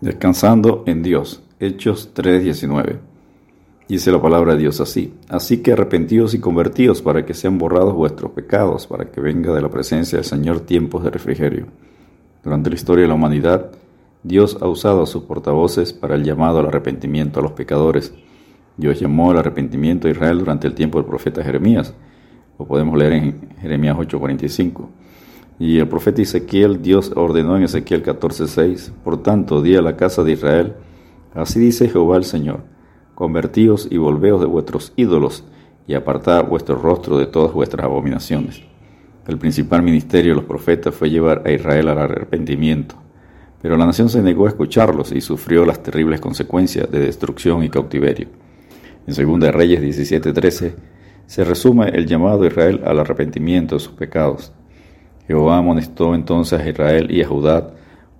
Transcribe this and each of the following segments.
Descansando en Dios. Hechos 3:19. Dice la palabra de Dios así. Así que arrepentíos y convertíos para que sean borrados vuestros pecados, para que venga de la presencia del Señor tiempos de refrigerio. Durante la historia de la humanidad, Dios ha usado a sus portavoces para el llamado al arrepentimiento a los pecadores. Dios llamó al arrepentimiento a Israel durante el tiempo del profeta Jeremías. Lo podemos leer en Jeremías 8:45. Y el profeta Ezequiel, Dios ordenó en Ezequiel 14:6, por tanto, di a la casa de Israel, así dice Jehová el Señor, convertíos y volveos de vuestros ídolos y apartad vuestro rostro de todas vuestras abominaciones. El principal ministerio de los profetas fue llevar a Israel al arrepentimiento, pero la nación se negó a escucharlos y sufrió las terribles consecuencias de destrucción y cautiverio. En 2 Reyes 17:13 se resume el llamado de Israel al arrepentimiento de sus pecados. Jehová amonestó entonces a Israel y a Judá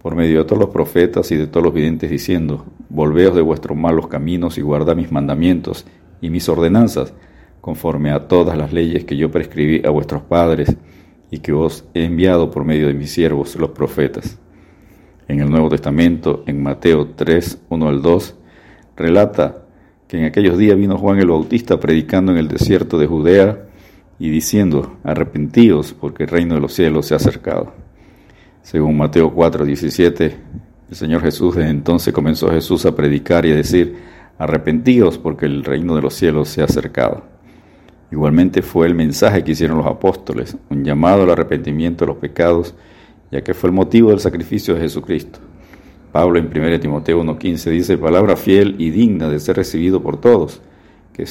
por medio de todos los profetas y de todos los videntes, diciendo, Volveos de vuestros malos caminos y guardad mis mandamientos y mis ordenanzas, conforme a todas las leyes que yo prescribí a vuestros padres y que os he enviado por medio de mis siervos los profetas. En el Nuevo Testamento, en Mateo 3, 1 al 2, relata que en aquellos días vino Juan el Bautista predicando en el desierto de Judea, y diciendo, arrepentíos porque el reino de los cielos se ha acercado. Según Mateo 4, 17, el Señor Jesús desde entonces comenzó Jesús a predicar y a decir, arrepentíos porque el reino de los cielos se ha acercado. Igualmente fue el mensaje que hicieron los apóstoles, un llamado al arrepentimiento de los pecados, ya que fue el motivo del sacrificio de Jesucristo. Pablo en 1 Timoteo 1.15 dice, palabra fiel y digna de ser recibido por todos, que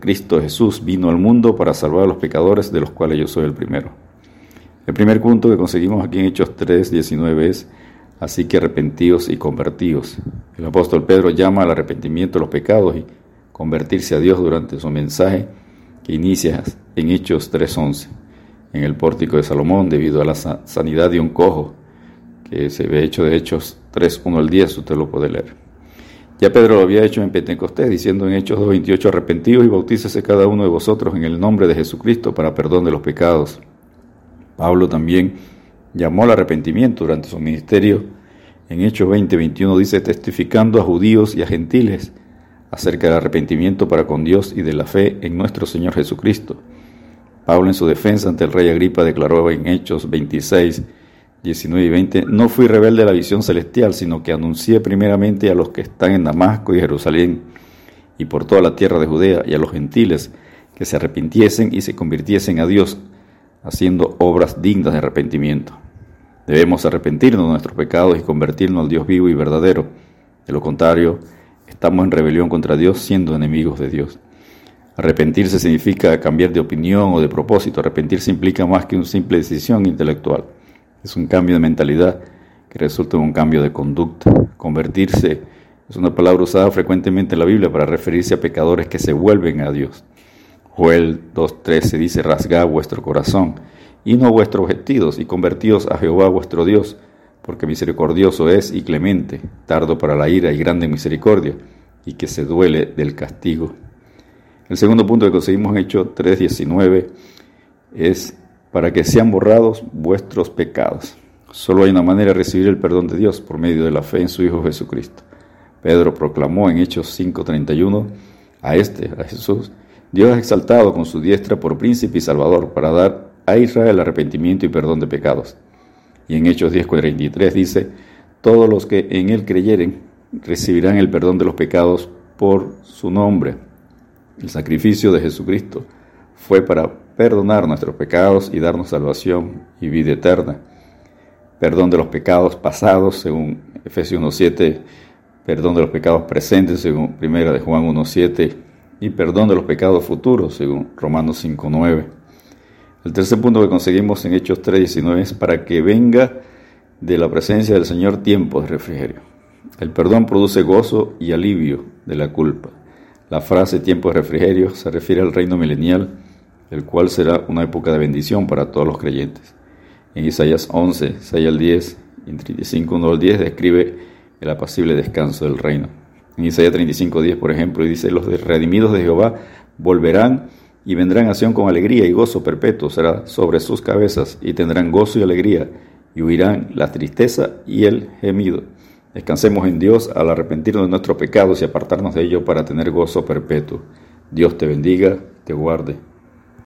Cristo Jesús vino al mundo para salvar a los pecadores, de los cuales yo soy el primero. El primer punto que conseguimos aquí en Hechos 3, 19 es, así que arrepentíos y convertíos. El apóstol Pedro llama al arrepentimiento de los pecados y convertirse a Dios durante su mensaje que inicia en Hechos 3.11, en el pórtico de Salomón, debido a la sanidad de un cojo, que se ve hecho de Hechos 3.1 al 10, usted lo puede leer. Ya Pedro lo había hecho en Pentecostés, diciendo en Hechos 2.28, arrepentidos y bautícese cada uno de vosotros en el nombre de Jesucristo para perdón de los pecados. Pablo también llamó al arrepentimiento durante su ministerio. En Hechos 20.21 dice, testificando a judíos y a gentiles acerca del arrepentimiento para con Dios y de la fe en nuestro Señor Jesucristo. Pablo en su defensa ante el rey Agripa declaró en Hechos 26, 19 y 20, no fui rebelde a la visión celestial, sino que anuncié primeramente a los que están en Damasco y Jerusalén y por toda la tierra de Judea y a los gentiles que se arrepintiesen y se convirtiesen a Dios, haciendo obras dignas de arrepentimiento. Debemos arrepentirnos de nuestros pecados y convertirnos al Dios vivo y verdadero. De lo contrario, estamos en rebelión contra Dios siendo enemigos de Dios. Arrepentirse significa cambiar de opinión o de propósito. Arrepentirse implica más que una simple decisión intelectual. Es un cambio de mentalidad que resulta en un cambio de conducta. Convertirse es una palabra usada frecuentemente en la Biblia para referirse a pecadores que se vuelven a Dios. Joel 2.13 dice, rasgad vuestro corazón y no vuestros vestidos y convertíos a Jehová vuestro Dios, porque misericordioso es y clemente, tardo para la ira y grande misericordia, y que se duele del castigo. El segundo punto que conseguimos en Hecho 3.19 es para que sean borrados vuestros pecados. Solo hay una manera de recibir el perdón de Dios por medio de la fe en su Hijo Jesucristo. Pedro proclamó en Hechos 5:31 a este, a Jesús, Dios ha exaltado con su diestra por príncipe y salvador para dar a Israel arrepentimiento y perdón de pecados. Y en Hechos 10:43 dice, todos los que en él creyeren recibirán el perdón de los pecados por su nombre. El sacrificio de Jesucristo fue para perdonar nuestros pecados y darnos salvación y vida eterna. Perdón de los pecados pasados, según Efesios 1.7, perdón de los pecados presentes, según 1 de Juan 1.7, y perdón de los pecados futuros, según Romanos 5.9. El tercer punto que conseguimos en Hechos 3.19 es para que venga de la presencia del Señor tiempo de refrigerio. El perdón produce gozo y alivio de la culpa. La frase tiempo de refrigerio se refiere al reino milenial el cual será una época de bendición para todos los creyentes. En Isaías 11, 6 al 10 y 35, 1 al 10 describe el apacible descanso del reino. En Isaías 35, 10, por ejemplo, dice, los redimidos de Jehová volverán y vendrán a Sion con alegría y gozo perpetuo será sobre sus cabezas y tendrán gozo y alegría y huirán la tristeza y el gemido. Descansemos en Dios al arrepentirnos de nuestros pecados y apartarnos de ellos para tener gozo perpetuo. Dios te bendiga, te guarde.